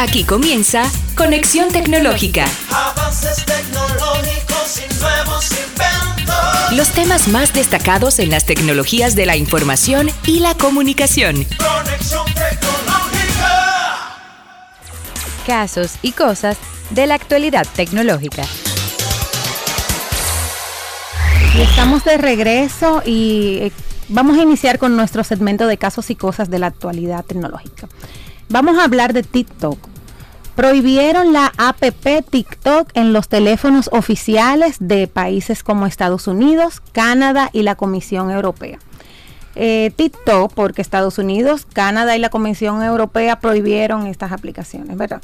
Aquí comienza Conexión Tecnológica. Avances tecnológicos y nuevos inventos. Los temas más destacados en las tecnologías de la información y la comunicación. Conexión tecnológica. casos y cosas de la actualidad tecnológica. Y estamos de regreso y eh, vamos a iniciar con nuestro segmento de casos y cosas de la actualidad tecnológica. Vamos a hablar de TikTok. Prohibieron la app TikTok en los teléfonos oficiales de países como Estados Unidos, Canadá y la Comisión Europea. Eh, TikTok, porque Estados Unidos, Canadá y la Comisión Europea prohibieron estas aplicaciones, ¿verdad?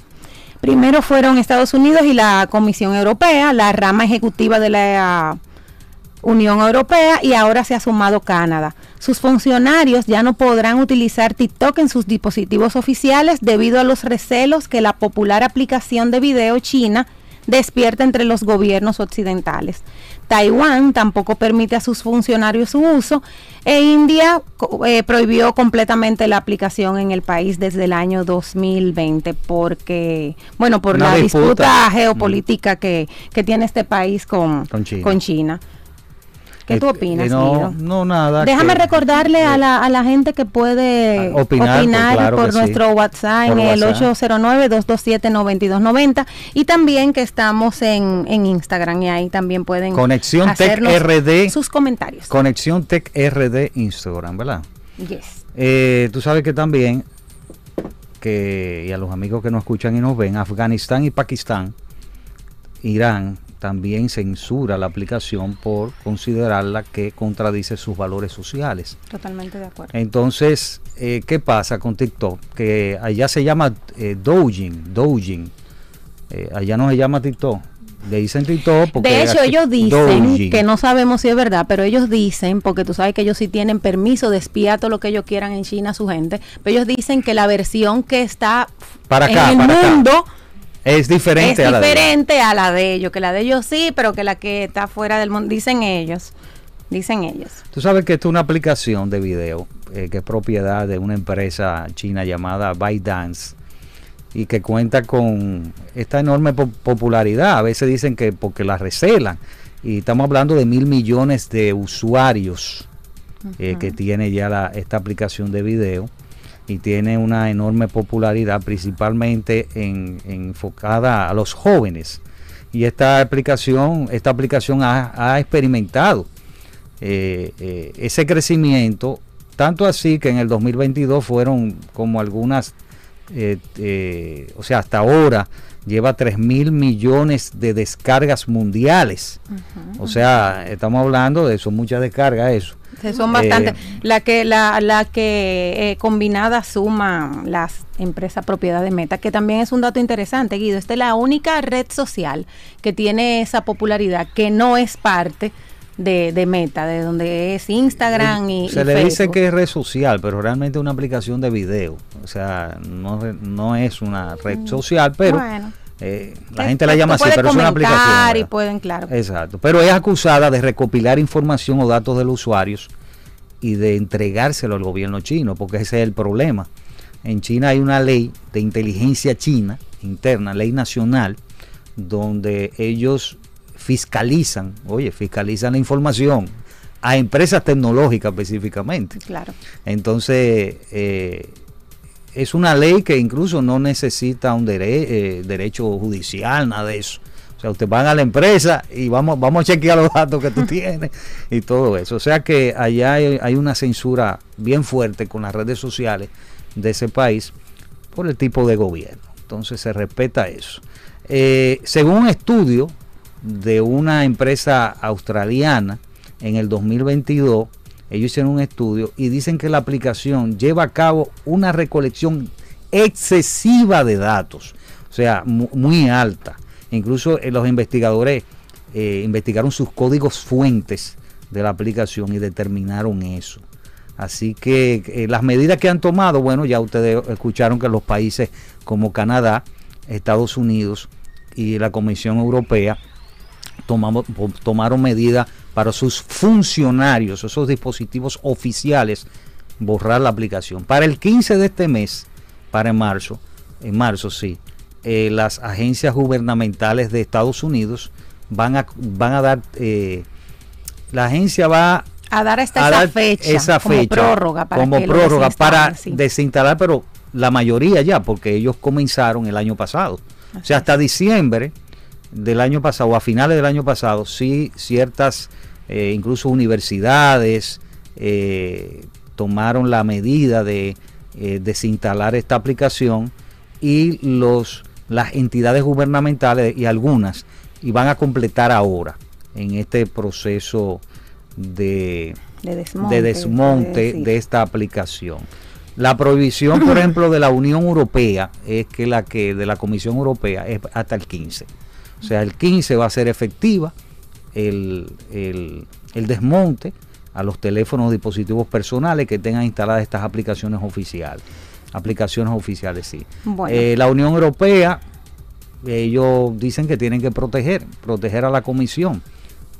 Primero fueron Estados Unidos y la Comisión Europea, la rama ejecutiva de la Unión Europea y ahora se ha sumado Canadá. Sus funcionarios ya no podrán utilizar TikTok en sus dispositivos oficiales debido a los recelos que la popular aplicación de video china despierta entre los gobiernos occidentales. Taiwán tampoco permite a sus funcionarios su uso e India eh, prohibió completamente la aplicación en el país desde el año 2020 porque, bueno, por Una la disputa. disputa geopolítica que, que tiene este país con, Con China. con China. ¿Qué tú Eh, opinas, eh, no, no, nada. Déjame que- recordarle a la, a la gente que puede Ah, opinar, opinar, pues, claro por sí. nuestro WhatsApp Por en el WhatsApp. 809-227-9290 y también que estamos en, en Instagram y ahí también pueden Conexión Tech hacernos RD. sus comentarios. Conexión Tech RD Instagram, ¿verdad? Yes. Eh, tú sabes que también, que, y a los amigos que nos escuchan y nos ven, Afganistán y Pakistán, Irán, también censura la aplicación por considerarla que contradice sus valores sociales. Totalmente de acuerdo. Entonces, eh, ¿qué pasa con TikTok? Que allá se llama eh, Doujin, Doujin. Eh, allá no se llama TikTok. Le dicen TikTok porque... De hecho, ellos dicen Doujin. que no sabemos si es verdad, pero ellos dicen, porque tú sabes que ellos sí tienen permiso de espiar todo lo que ellos quieran en China a su gente, pero ellos dicen que la versión que está Para acá, en el para acá. Es diferente es a la de- diferente a la de ellos, que la de ellos sí, pero que la que está fuera del mundo, dicen ellos, dicen ellos. Tú sabes que esto es una aplicación de video eh, que es propiedad de una empresa china llamada ByteDance y que cuenta con esta enorme po- popularidad. A veces dicen que porque la recelan. Y estamos hablando de mil millones de usuarios eh, que tiene ya la- esta aplicación de video y tiene una enorme popularidad principalmente en, en enfocada a los jóvenes. Y esta aplicación, esta aplicación ha, experimentado eh, eh, ese crecimiento, tanto así que en el 2022 fueron como algunas, eh, o sea, hasta ahora lleva 3 mil millones de descargas mundiales. O sea, estamos hablando de eso, muchas descargas, eso. Son bastantes. Eh, la que la, la que eh, combinada suma las empresas propiedad de Meta, que también es un dato interesante, Guido. Esta es la única red social que tiene esa popularidad, que no es parte de, de Meta, de donde es Instagram y, Se y le dice que es red social, pero realmente es una aplicación de video. O sea, no, no es una red social, pero Bueno. eh, la Te- gente la llama así, pero es una aplicación. y ¿verdad? pueden, claro. Exacto. Pero es acusada de recopilar información o datos de los usuarios y de entregárselo al gobierno chino, porque ese es el problema. En China hay una ley de inteligencia china interna, ley nacional, donde ellos fiscalizan, oye, fiscalizan la información a empresas tecnológicas específicamente. Claro. Entonces, eh, es una ley que incluso no necesita un dere- eh, derecho judicial, nada de eso. O sea, usted van a la empresa y vamos, vamos a chequear los datos que tú tienes y todo eso. O sea que allá hay, hay una censura bien fuerte con las redes sociales de ese país por el tipo de gobierno. Entonces se respeta eso. Eh, según un estudio de una empresa australiana en el 2022, ellos hicieron un estudio y dicen que la aplicación lleva a cabo una recolección excesiva de datos, o sea, mu- muy alta. Incluso eh, los investigadores eh, investigaron sus códigos fuentes de la aplicación y determinaron eso. Así que eh, las medidas que han tomado, bueno, ya ustedes escucharon que los países como Canadá, Estados Unidos y la Comisión Europea tomamos, tomaron medidas para sus funcionarios, esos dispositivos oficiales, borrar la aplicación. Para el 15 de este mes, para marzo, en marzo, sí, eh, las agencias gubernamentales de Estados Unidos van a, van a dar, eh, la agencia va A dar hasta a esa dar fecha, esa como fecha prórroga para como prórroga para sí. desinstalar, pero la mayoría ya, porque ellos comenzaron el año pasado. o sea, hasta diciembre del año pasado, a finales del año pasado, sí ciertas, eh, incluso universidades, eh, tomaron la medida de eh, desinstalar esta aplicación y los las entidades gubernamentales y algunas y van a completar ahora en este proceso de, de desmonte, de desmonte de- esta aplicación. La prohibición, por ejemplo, de la Unión Europea es que la que de la Comisión Europea es hasta el 15. O sea, el 15 va a ser efectiva el, el- el desmonte a los teléfonos dispositivos personales que tengan instaladas estas aplicaciones oficiales. Aplicaciones oficiales, sí. Bueno. Eh, la Unión Europea, ellos dicen que tienen que proteger, proteger a la Comisión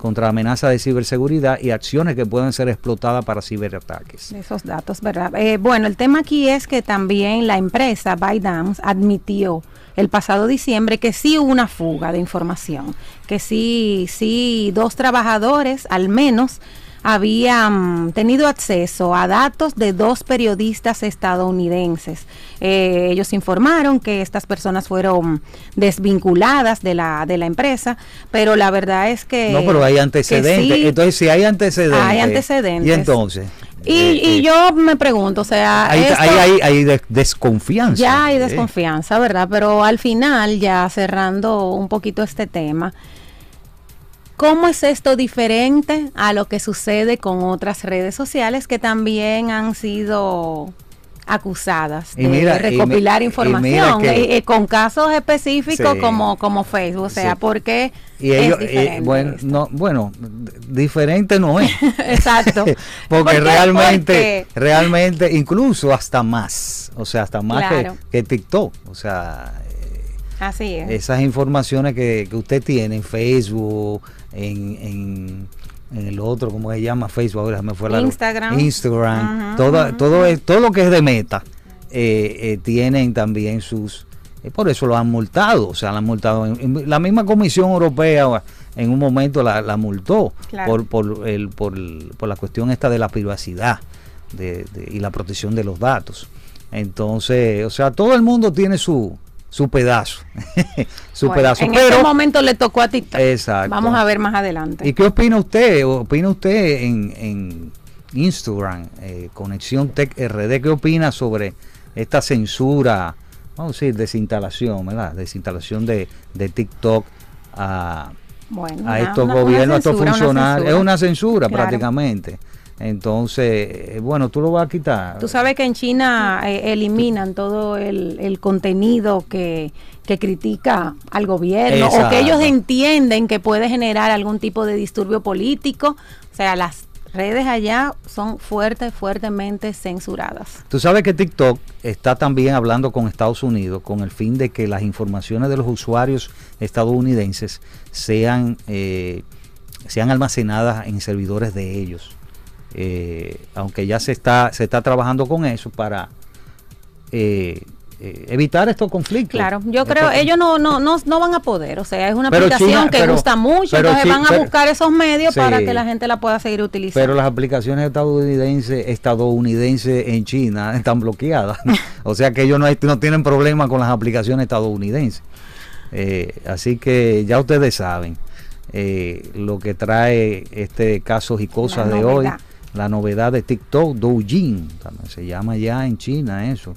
contra amenazas de ciberseguridad y acciones que pueden ser explotadas para ciberataques. esos datos, ¿verdad? Eh, bueno, el tema aquí es que también la empresa ByteDance admitió el pasado diciembre que sí hubo una fuga de información, que sí, sí, dos trabajadores al menos habían tenido acceso a datos de dos periodistas estadounidenses. Eh, ellos informaron que estas personas fueron desvinculadas de la, de la empresa, pero la verdad es que... no, pero hay antecedentes. sí, Entonces, si hay antecedentes. Hay antecedentes. Y entonces. y, eh, y eh, yo me pregunto, o sea, esto- hay, hay, hay de- desconfianza. ya hay desconfianza, ¿verdad? Pero al final, ya cerrando un poquito este tema, ¿cómo es esto diferente a lo que sucede con otras redes sociales que también han sido acusadas Y de mira, y recopilar y información que- eh, eh, con casos específicos Sí. como, como Facebook? O sea, Sí. ¿por qué Y es eh, bueno, esto? no, bueno, diferente no es. Exacto. ¿Por Porque realmente, Porque- realmente, incluso hasta más, o sea, hasta más que- Claro. que, TikTok. O sea, Así es. esas informaciones que, que usted tiene en Facebook, en, en, en el otro, ¿cómo se llama? Facebook, ahora me fue la Instagram. Instagram, todo, todo, es- todo lo que es de meta, eh, eh, tienen también sus... eh, por eso lo han multado, o sea, la han multado. en- en- la misma Comisión Europea en un momento la, la multó Claro. por, por, el, por, el- por la cuestión esta de la privacidad de- de- y la protección de los datos. Entonces, o sea, todo el mundo tiene su, su pedazo. su Bueno, pedazo. en pero, este momento le tocó a TikTok. Exacto. Vamos a ver más adelante. ¿Y qué opina usted? ¿Opina usted en, en Instagram, eh, Conexión Tech RD? ¿Qué opina sobre esta censura, vamos a decir, desinstalación, ¿verdad? Desinstalación de, de TikTok a, Bueno, a estos una- una gobiernos, a estos funcionarios. Es una censura Claro. prácticamente. Entonces, eh, bueno, tú lo vas a quitar. Tú sabes que en China eh, eliminan todo el, el contenido que, que critica al gobierno o que ellos entienden que puede generar algún tipo de disturbio político. O sea, las redes allá son fuerte, fuertemente censuradas. Tú sabes que TikTok está también hablando con Estados Unidos con el fin de que las informaciones de los usuarios estadounidenses sean, eh, sean almacenadas en servidores de ellos. Eh, aunque ya se está, se está trabajando con eso para eh, eh, evitar estos conflictos. Claro, yo creo, ellos no, no, no, no van a poder, o sea, es una aplicación China- que pero- gusta mucho, entonces van a pero- buscar esos medios para que la gente la pueda seguir utilizando. Pero las aplicaciones estadounidenses, estadounidenses en China están bloqueadas. o sea que ellos no, hay- no tienen problema con las aplicaciones estadounidenses. Eh, así que ya ustedes saben eh, lo que trae este casos y cosas de hoy. La novedad de TikTok, Doujin, también se llama ya en China eso.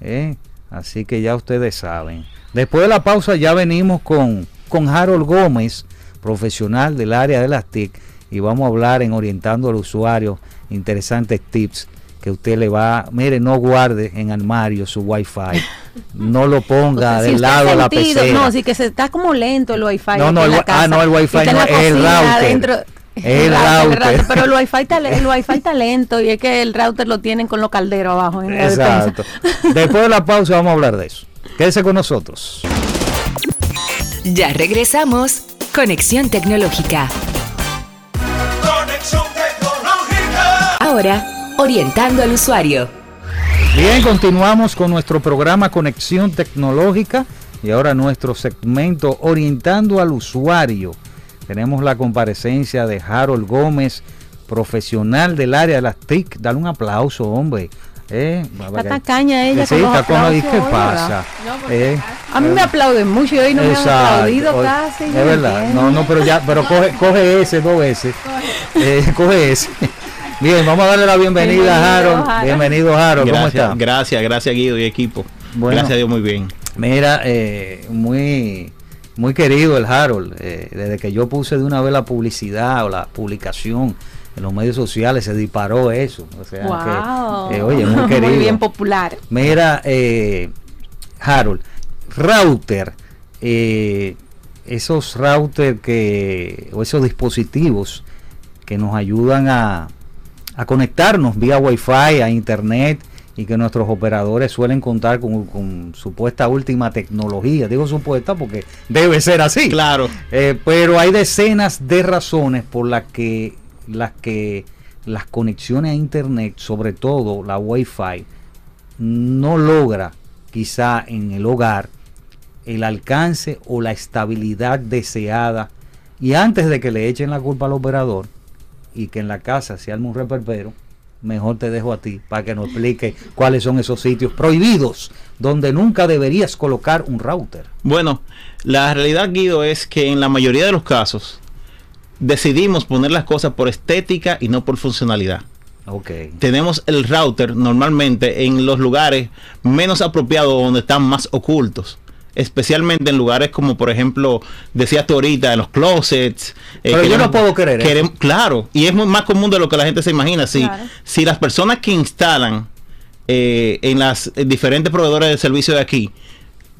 eh. Así que ya ustedes saben. Después de la pausa ya venimos con, con Harold Gómez, profesional del área de las TIC, y vamos a hablar en orientando al usuario interesantes tips que usted le va, mire, no guarde en armario su wifi, no lo ponga del lado de la pecera. No, sí que se está como lento el wifi. No, no, en el la ah, casa. no, el wifi no, la el router. adentro- El router. Pero el wifi, está, el wifi está lento y es que el router lo tienen con los calderos abajo en la Exacto. despensa. Después de la pausa vamos a hablar de eso. Quédese con nosotros. Ya regresamos. Conexión tecnológica. Conexión tecnológica. Ahora, orientando al usuario. Bien, continuamos con nuestro programa Conexión Tecnológica y ahora nuestro segmento Orientando al Usuario. Tenemos la comparecencia de Harold Gómez, profesional del área de las TIC. Dale un aplauso, hombre. Eh, Está tacaña ella Sí, con los está con- ¿y aplausos ¿Qué pasa? Eh, A mí me aplauden mucho y hoy no me han Exacto. aplaudido Hoy- casi. Es verdad. No, no, pero ya, pero coge, coge ese dos veces. Eh, coge ese. Bien, vamos a darle la bienvenida a Harold. Harold. Bienvenido, Harold. ¿Cómo Gracias, está? gracias, gracias Guido y equipo. Bueno. Gracias a Dios, muy bien. Mira, eh, muy, muy querido el Harold. eh, desde que yo puse de una vez la publicidad o la publicación en los medios sociales, se disparó eso. O sea, Wow. que, eh, oye, muy querido. Muy bien popular. Mira, eh, Harold, router, eh, esos router que, o esos dispositivos que nos ayudan a, a conectarnos vía Wi-Fi, a Internet y que nuestros operadores suelen contar con, con supuesta última tecnología. Digo supuesta porque debe ser así. Claro. Eh, pero hay decenas de razones por las que las que las conexiones a internet, sobre todo la Wi-Fi, no logra quizá en el hogar el alcance o la estabilidad deseada. Y antes de que le echen la culpa al operador y que en la casa se arme un reperpero, mejor te dejo a ti para que nos explique cuáles son esos sitios prohibidos donde nunca deberías colocar un router. Bueno, la realidad, Guido, es que en la mayoría de los casos decidimos poner las cosas por estética y no por funcionalidad. Ok. Tenemos el router normalmente en los lugares menos apropiados donde están más ocultos. Especialmente en lugares como, por ejemplo, decías tú ahorita, en los closets. eh, Pero yo no puedo creer Claro, y es muy más común de lo que la gente se imagina. Si, Claro. si las personas que instalan eh, en las eh, diferentes proveedores de servicio de aquí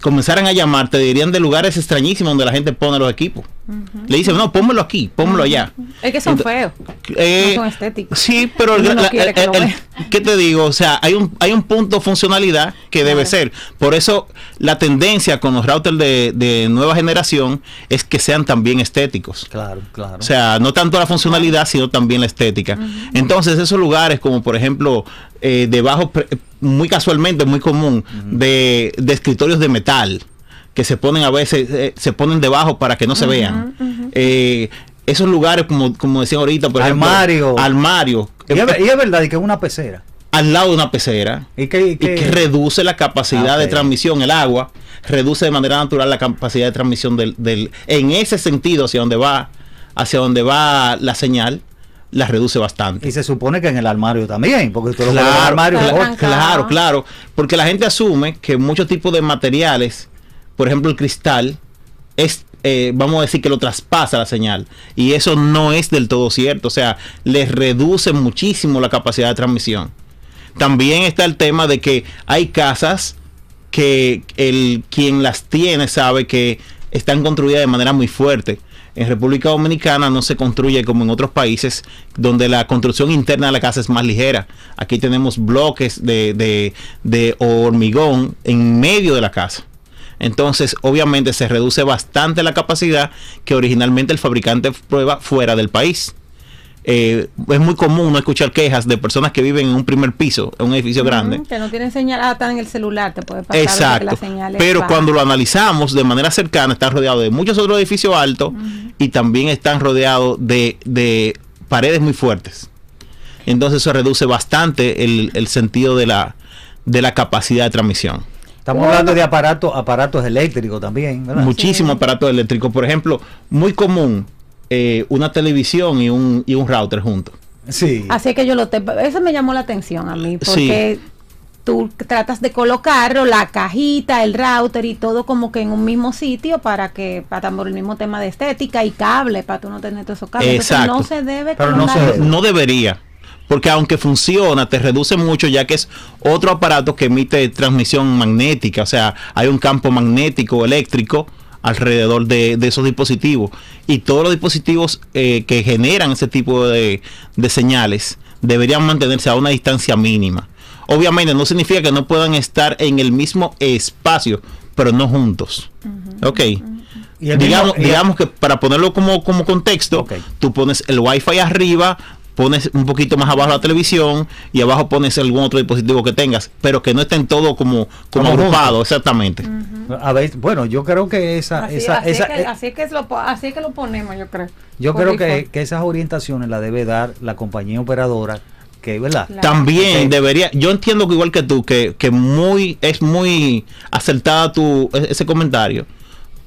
comenzaran a llamar, te dirían de lugares extrañísimos donde la gente pone los equipos. Le dicen, no, pónmelo aquí, pónmelo allá. Es que son feos. Eh, No son estéticos. Sí, pero el, Uno no la- que el-. ¿qué te digo? O sea, hay un hay un punto funcionalidad que debe Claro. ser. Por eso la tendencia con los routers de, de nueva generación es que sean también estéticos. Claro, claro. O sea, no tanto la funcionalidad, sino también la estética. Entonces, esos lugares como por ejemplo, eh, debajo, pre- muy casualmente, muy común, de, de escritorios de metal, que se ponen a veces, eh, se ponen debajo para que no se vean. Eh, esos lugares, como, como decían ahorita, por Armario. ejemplo, armario, y, es, y es verdad y que es una pecera. al lado de una pecera, Y que, y y que- que reduce la capacidad Ah, de transmisión, el agua, reduce de manera natural la capacidad de transmisión del, del en ese sentido hacia donde va, hacia donde va la señal, la reduce bastante. y se supone que en el armario también, porque lo pone en el Claro, armario. Trancado. claro, claro, porque la gente asume que muchos tipos de materiales, por ejemplo el cristal, es, eh, vamos a decir que lo traspasa la señal, y eso no es del todo cierto, o sea, le reduce muchísimo la capacidad de transmisión. También está el tema de que hay casas que el quien las tiene sabe que están construidas de manera muy fuerte. En República Dominicana no se construye como en otros países donde la construcción interna de la casa es más ligera. Aquí tenemos bloques de, de- de hormigón en medio de la casa. Entonces, obviamente, se reduce bastante la capacidad que originalmente el fabricante prueba fuera del país. Eh, es muy común no escuchar quejas de personas que viven en un primer piso, en un edificio grande, Que no tienen señal. Ah, está en el celular, te puede pasar. que Exacto. la señal es Pero baja. cuando lo analizamos de manera cercana, está rodeado de muchos otros edificios altos y también están rodeados de, de paredes muy fuertes. Entonces eso reduce bastante el, el sentido de la, de la capacidad de transmisión. Estamos hablando de aparatos, aparatos eléctricos también, ¿verdad? Muchísimo aparato eléctrico. Por ejemplo, muy común eh, una televisión y un, y un router juntos. Sí. Así que yo lo te... Eso me llamó la atención a mí, porque tú tratas de colocarlo, la cajita, el router y todo como que en un mismo sitio para que, para por el mismo tema de estética y cable, para tú no tener todos esos cables. Entonces, Exacto. no se debe Pero no se debe. No debería. Porque aunque funciona, te reduce mucho ya que es otro aparato que emite transmisión magnética. O sea, hay un campo magnético eléctrico alrededor de, de esos dispositivos. Y todos los dispositivos eh, que generan ese tipo de, de señales deberían mantenerse a una distancia mínima. Obviamente no significa que no puedan estar en el mismo espacio, pero no juntos. Ok. Y el digamos, mismo- digamos que para ponerlo como, como contexto, Ok. tú pones el wifi arriba, pones un poquito más abajo la televisión y abajo pones algún otro dispositivo que tengas, pero que no estén todo como, como Como agrupado, exactamente. A ver, bueno, yo creo que esa, Así, esa, así esa- es que, eh, así es que lo, po- así es que lo ponemos, yo creo. yo creo que, que esas orientaciones las debe dar la compañía operadora, que verdad. Claro. También debería, yo entiendo que igual que tú, que, que muy, es muy acertada tu, e- ese comentario,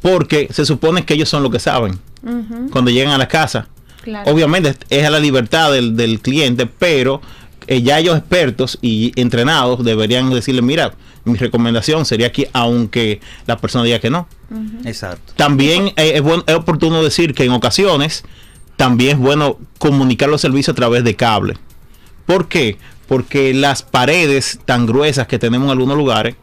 porque se supone que ellos son los que saben cuando llegan a la casa. Claro. Obviamente es a la libertad del, del cliente, pero eh, ya ellos expertos y entrenados deberían decirle, mira, mi recomendación sería que aunque la persona diga que no. Exacto. También eh, es, buen- es oportuno decir que en ocasiones también es bueno comunicar los servicios a través de cable. ¿Por qué? Porque las paredes tan gruesas que tenemos en algunos lugares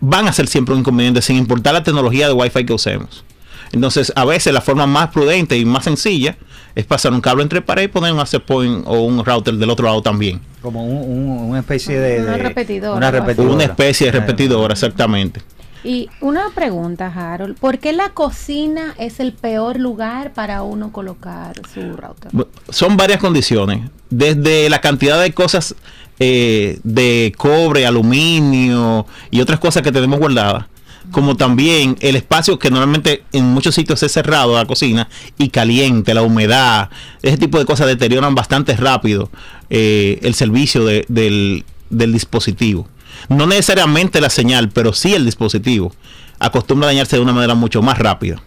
van a ser siempre un inconveniente sin importar la tecnología de Wi-Fi que usemos. Entonces, a veces la forma más prudente y más sencilla es pasar un cable entre pared y poner un access point o un router del otro lado también. Como un- un- una especie de... Una de- repetidora, Una repetidora. Una especie de Eh, repetidora, exactamente. Y una pregunta, Harold, ¿por qué la cocina es el peor lugar para uno colocar su router? Son varias condiciones. Desde la cantidad de cosas eh, de cobre, aluminio y otras cosas que tenemos guardadas. Como también el espacio que normalmente en muchos sitios es cerrado, la cocina, y caliente, la humedad, ese tipo de cosas deterioran bastante rápido eh, el servicio de- del, del dispositivo. No necesariamente la señal, pero sí el dispositivo. Acostumbra a dañarse de una manera mucho más rápida.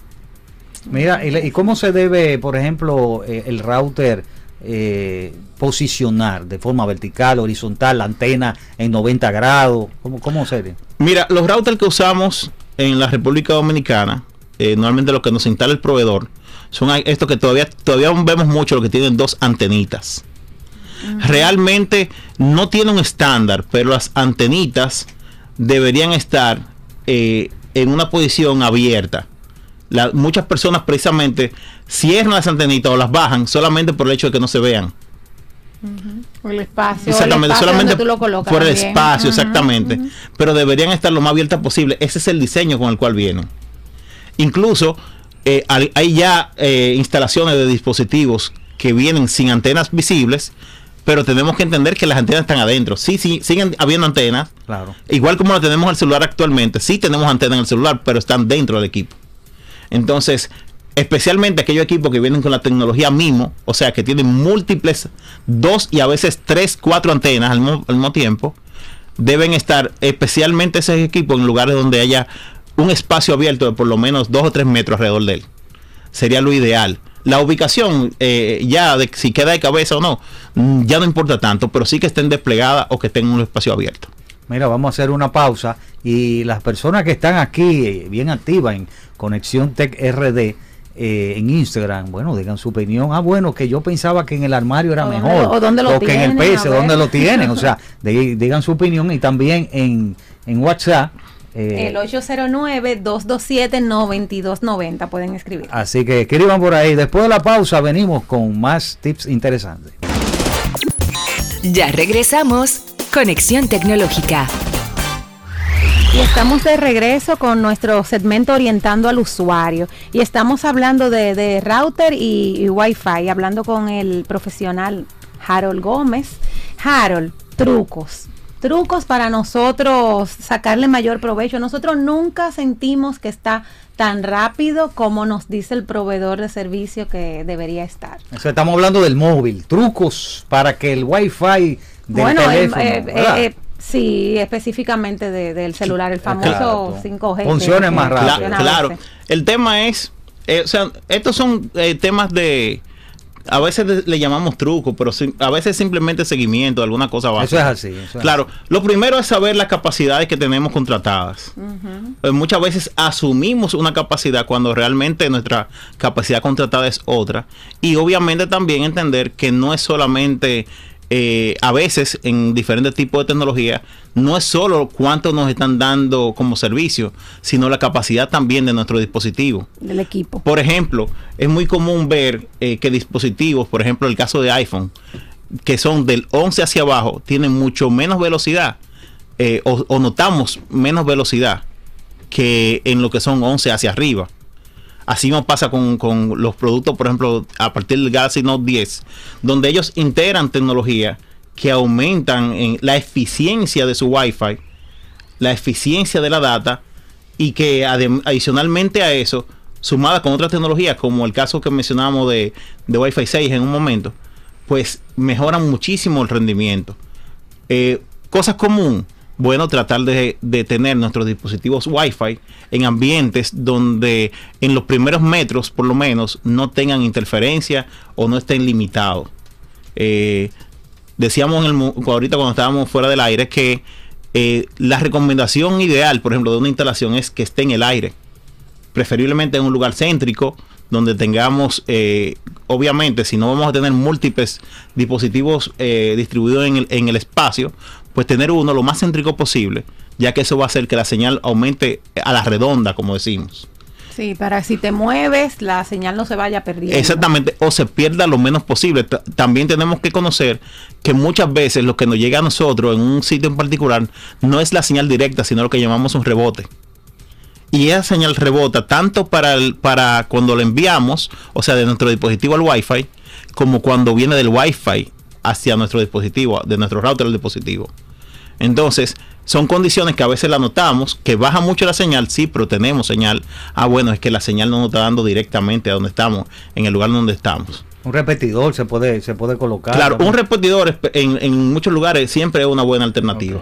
Mira, ¿y, cómo se debe, por ejemplo, eh, el router eh, posicionar de forma vertical, horizontal, la antena en 90 grados? ¿Cómo, cómo se debe? Mira, los routers que usamos en la República Dominicana, eh, normalmente lo que nos instala el proveedor, son estos que todavía, todavía vemos mucho, lo que tienen dos antenitas. Realmente no tiene un estándar, pero las antenitas deberían estar eh, en una posición abierta. La- muchas personas precisamente cierran las antenitas o las bajan solamente por el hecho de que no se vean. O el espacio, Exactamente, el espacio solamente donde tú lo colocas por el también. espacio, exactamente. Pero deberían estar lo más abiertas posible. Ese es el diseño con el cual vienen. Incluso eh, hay hay ya eh, instalaciones de dispositivos que vienen sin antenas visibles, pero tenemos que entender que las antenas están adentro. Sí, sí, siguen habiendo antenas. Claro. Igual como la tenemos en el celular actualmente, sí tenemos antenas en el celular, pero están dentro del equipo. Entonces, especialmente aquellos equipos que vienen con la tecnología MIMO, o sea, que tienen múltiples, dos y a veces tres, cuatro antenas al, mo- al mismo tiempo, deben estar especialmente esos equipos en lugares donde haya un espacio abierto de por lo menos dos o tres metros alrededor de él. Sería lo ideal. La ubicación, eh, ya de si queda de cabeza o no, mm, ya no importa tanto, pero sí que estén desplegadas o que en un espacio abierto. Mira, vamos a hacer una pausa y las personas que están aquí eh, bien activas en Conexión Tech RD eh, en Instagram, bueno, digan su opinión. Ah, bueno, que yo pensaba que en el armario era O dónde mejor. lo- o dónde lo que en el tienen, PC, ver. dónde lo tienen. O sea, di- digan su opinión y también en, en WhatsApp. eh, El 809-227-9290 pueden escribir. Así que escriban por ahí. Después de la pausa venimos con más tips interesantes. Ya regresamos. Conexión tecnológica. Y estamos de regreso con nuestro segmento orientando al usuario. Y estamos hablando de, de router y, y Wi-Fi, hablando con el profesional Harold Gómez. Harold, trucos. Trucos para nosotros sacarle mayor provecho. Nosotros nunca sentimos que está tan rápido como nos dice el proveedor de servicio que debería estar. Estamos hablando del móvil. Trucos para que el wifi del bueno, teléfono. eh, ¿verdad? eh, eh, sí, específicamente de- del celular, el famoso Claro. 5G. Funcione que- más rápido. Funciona claro. El tema es, eh, o sea, estos son eh, temas de, a veces de- le llamamos truco, pero a veces simplemente seguimiento de alguna cosa Eso básica. es así. eso es Claro, lo primero es saber las capacidades que tenemos contratadas. Eh, muchas veces asumimos una capacidad cuando realmente nuestra capacidad contratada es otra. Y obviamente también entender que no es solamente, eh, a veces en diferentes tipos de tecnología, no es solo cuánto nos están dando como servicio, sino la capacidad también de nuestro dispositivo. Del equipo. Por ejemplo, es muy común ver eh, que dispositivos, por ejemplo, el caso de iPhone, que son del 11 hacia abajo, tienen mucho menos velocidad eh, o, o notamos menos velocidad que en lo que son 11 hacia arriba. Así nos pasa con, con los productos, por ejemplo, a partir del Galaxy Note 10, donde ellos integran tecnología que aumentan en la eficiencia de su Wi-Fi, la eficiencia de la data y que adicionalmente a eso, sumada con otras tecnologías, como el caso que mencionábamos de, de Wi-Fi 6 en un momento, pues mejoran muchísimo el rendimiento. Eh, cosas común, bueno, tratar de, de tener nuestros dispositivos Wi-Fi en ambientes donde en los primeros metros, por lo menos, no tengan interferencia o no estén limitados. Eh, decíamos en el, ahorita cuando estábamos fuera del aire que eh, la recomendación ideal, por ejemplo, de una instalación es que esté en el aire preferiblemente en un lugar céntrico donde tengamos, eh, obviamente, si no vamos a tener múltiples dispositivos distribuidos en el, en el espacio, pues tener uno lo más céntrico posible, ya que eso va a hacer que la señal aumente a la redonda, como decimos. Sí, para si te mueves, la señal no se vaya perdiendo. Exactamente, o se pierda lo menos posible. Ta- También tenemos que conocer que muchas veces lo que nos llega a nosotros en un sitio en particular no es la señal directa, sino lo que llamamos un rebote. Y esa señal rebota tanto para, el- para cuando lo enviamos, o sea, de nuestro dispositivo al Wi-Fi, como cuando viene del Wi-Fi hacia nuestro dispositivo, de nuestro router al dispositivo. Entonces, son condiciones que a veces la notamos, que baja mucho la señal, sí, pero tenemos señal. Ah, bueno, es que la señal no nos está dando directamente a donde estamos, en el lugar donde estamos. Un repetidor se puede, se puede colocar. Claro, también. un repetidor en, en muchos lugares siempre es una buena alternativa.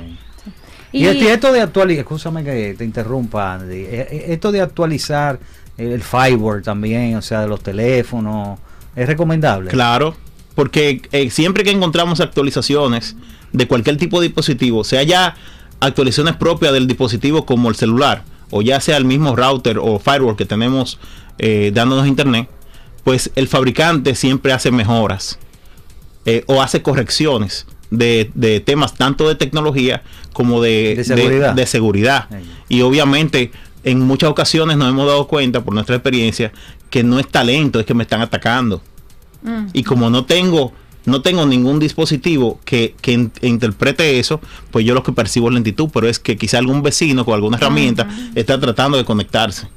Y, el- y esto de actualizar, escúchame que te interrumpa, Andy, eh, eh, esto de actualizar el firewall también, o sea, de los teléfonos, es recomendable. Claro, porque eh, siempre que encontramos actualizaciones de cualquier tipo de dispositivo, sea ya actualizaciones propias del dispositivo como el celular, o ya sea el mismo router o firewall que tenemos eh, dándonos internet, pues el fabricante siempre hace mejoras eh, o hace correcciones de, de temas tanto de tecnología como de, De seguridad. de seguridad. Ahí. Y obviamente en muchas ocasiones nos hemos dado cuenta por nuestra experiencia que no es talento, es que me están atacando. Mm. Y como no tengo, no tengo ningún dispositivo que, que in- interprete eso, pues yo lo que percibo es lentitud, pero es que quizá algún vecino con alguna herramienta está tratando de conectarse.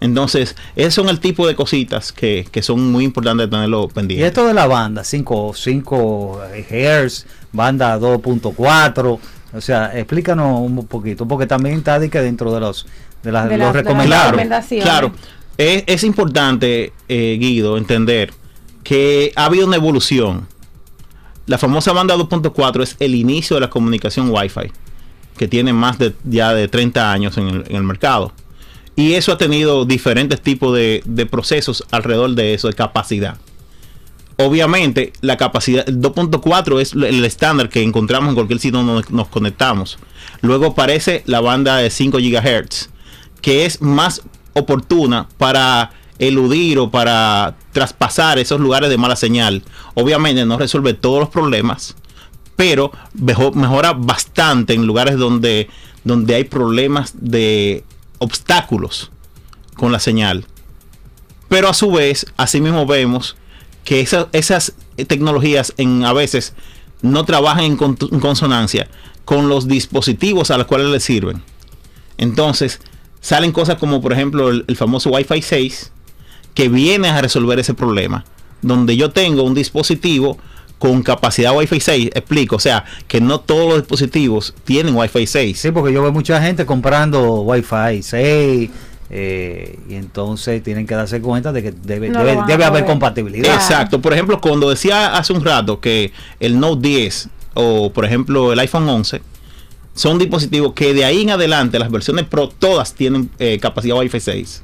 Entonces, esos son el tipo de cositas que, que son muy importantes tenerlo Y pendiente. esto de la banda, 5, 5 Hz, banda 2.4, o sea, explícanos un poquito, porque también está de que dentro de los de, las- De los recomendados. recomendaciones. Claro, es, es importante, eh, Guido, entender que ha habido una evolución. La famosa banda 2.4 es el inicio de la comunicación Wi-Fi, que tiene más de ya de 30 años en el, mercado. Y eso ha tenido diferentes tipos de, de procesos alrededor de eso, de capacidad. Obviamente, la capacidad, el 2.4 es el estándar que encontramos en cualquier sitio donde nos conectamos. Luego aparece la banda de 5 GHz, que es más oportuna para eludir o para traspasar esos lugares de mala señal. Obviamente no resuelve todos los problemas, pero mejo- mejora bastante en lugares donde, donde hay problemas de obstáculos con la señal. Pero a su vez, asimismo vemos que esa- esas tecnologías en, a veces no trabajan en consonancia con los dispositivos a los cuales les sirven. Entonces, salen cosas como por ejemplo el, el famoso Wi-Fi 6, que viene a resolver ese problema. Donde yo tengo un dispositivo con capacidad Wi-Fi 6, explico, o sea, que no todos los dispositivos tienen Wi-Fi 6. Sí, porque yo veo mucha gente comprando Wi-Fi 6 eh, y entonces tienen que darse cuenta de que debe, No haber compatibilidad. Exacto. Por ejemplo, cuando decía hace un rato que el Note 10 o por ejemplo el iPhone 11 son dispositivos que de ahí en adelante las versiones Pro todas tienen eh, capacidad Wi-Fi 6.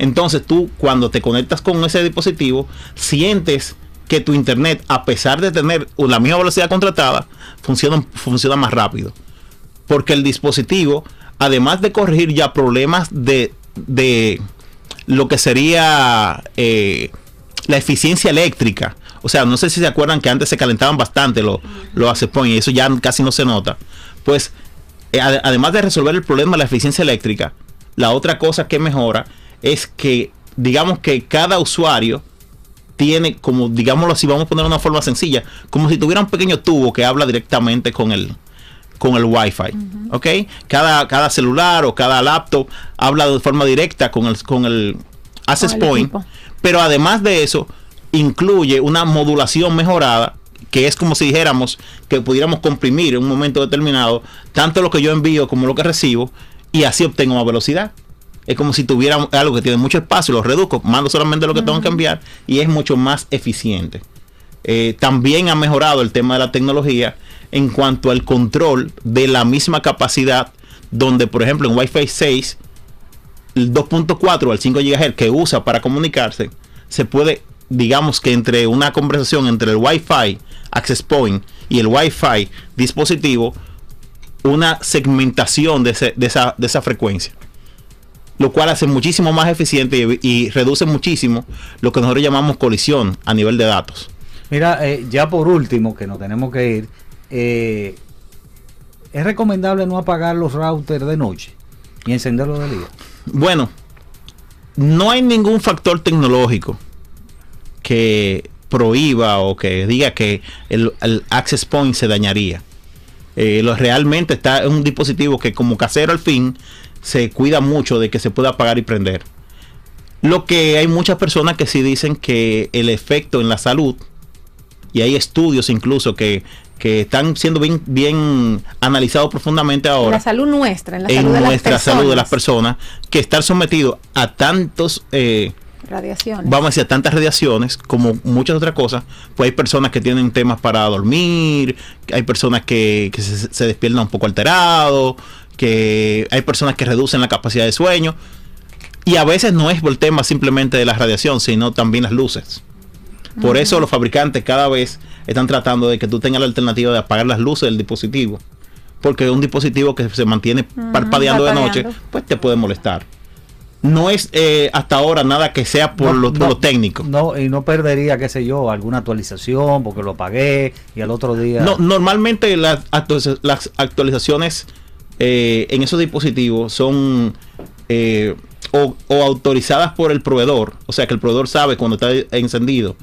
Entonces tú cuando te conectas con ese dispositivo sientes que tu internet a pesar de tener la misma velocidad contratada funciona, funciona más rápido. Porque el dispositivo además de corregir ya problemas de, de lo que sería eh, la eficiencia eléctrica. O sea, no sé si se acuerdan que antes se calentaban bastante los los access points y eso ya casi no se nota. Pues, eh, ade- además de resolver el problema de la eficiencia eléctrica, la otra cosa que mejora es que, digamos que cada usuario tiene como, digámoslo así, vamos a poner una forma sencilla, como si tuviera un pequeño tubo que habla directamente con el, con el Wi-Fi. ¿Ok? Cada, cada celular o cada laptop habla de forma directa con el, con el access Con el point, equipo. pero además de eso, incluye una modulación mejorada que es como si dijéramos que pudiéramos comprimir en un momento determinado tanto lo que yo envío como lo que recibo y así obtengo más velocidad. Es como si tuviera algo que tiene mucho espacio, lo reduzco, mando solamente lo que tengo que enviar y es mucho más eficiente. Eh, también ha mejorado el tema de la tecnología en cuanto al control de la misma capacidad, donde por ejemplo en Wi-Fi 6, el 2.4 al 5 GHz que usa para comunicarse, se puede, digamos que entre una conversación entre el Wi-Fi access point y el Wi-Fi dispositivo, una segmentación de, ese- de esa, de esa frecuencia. Lo cual hace muchísimo más eficiente y, y reduce muchísimo lo que nosotros llamamos colisión a nivel de datos. Mira, eh, ya por último, que nos tenemos que ir, eh, es recomendable no apagar los routers de noche y encenderlos de día. Bueno, no hay ningún factor tecnológico que prohíba o que diga que el, el access point se dañaría. Eh, lo, realmente está en un dispositivo que como casero al fin se cuida mucho de que se pueda apagar y prender. Lo que hay muchas personas que sí dicen que el efecto en la salud, y hay estudios incluso que, que están siendo bien, bien analizados profundamente En ahora la salud nuestra, en la en salud de las nuestra salud de las personas. que estar sometido a tantos eh, Radiaciones. vamos a decir a tantas radiaciones como muchas otras cosas pues hay personas que tienen temas para dormir hay personas que, que se, se despiertan un poco alterados que hay personas que reducen la capacidad de sueño y a veces no es por el tema simplemente de la radiación sino también las luces por eso los fabricantes cada vez están tratando de que tú tengas la alternativa de apagar las luces del dispositivo. Porque un dispositivo que se mantiene parpadeando de noche, pues te puede molestar. No es eh, hasta ahora nada que sea por, No, lo, por no, lo técnico. No, y no perdería, qué sé yo, alguna actualización porque lo pagué y al otro día. No, normalmente las actualizaciones eh, en esos dispositivos son eh, o, o autorizadas por el proveedor, o sea que el proveedor sabe cuando está encendido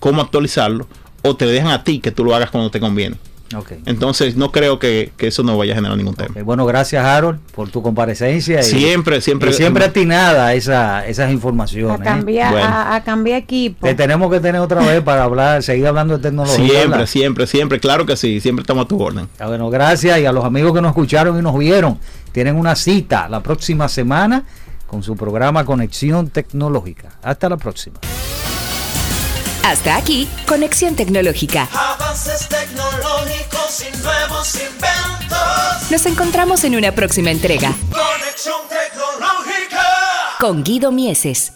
cómo actualizarlo, o te dejan a ti que tú lo hagas cuando te conviene. Entonces no creo que, que eso no vaya a generar ningún tema. Bueno, gracias Harold por tu comparecencia. y- Siempre, siempre. y siempre atinada esa, esas informaciones. a ¿eh? cambiar, Bueno. a, a cambiar equipo. Te tenemos que tener otra vez para hablar, seguir hablando de tecnología. Siempre, ¿verdad? siempre, siempre. Claro que sí. Siempre estamos a tu orden. Ah, Bueno, gracias y a los amigos que nos escucharon y nos vieron. Tienen una cita la próxima semana con su programa Conexión Tecnológica. Hasta la próxima. Hasta aquí, Conexión Tecnológica. Avances tecnológicos y nuevos inventos. Nos encontramos en una próxima entrega Conexión tecnológica. con Guido Mieses.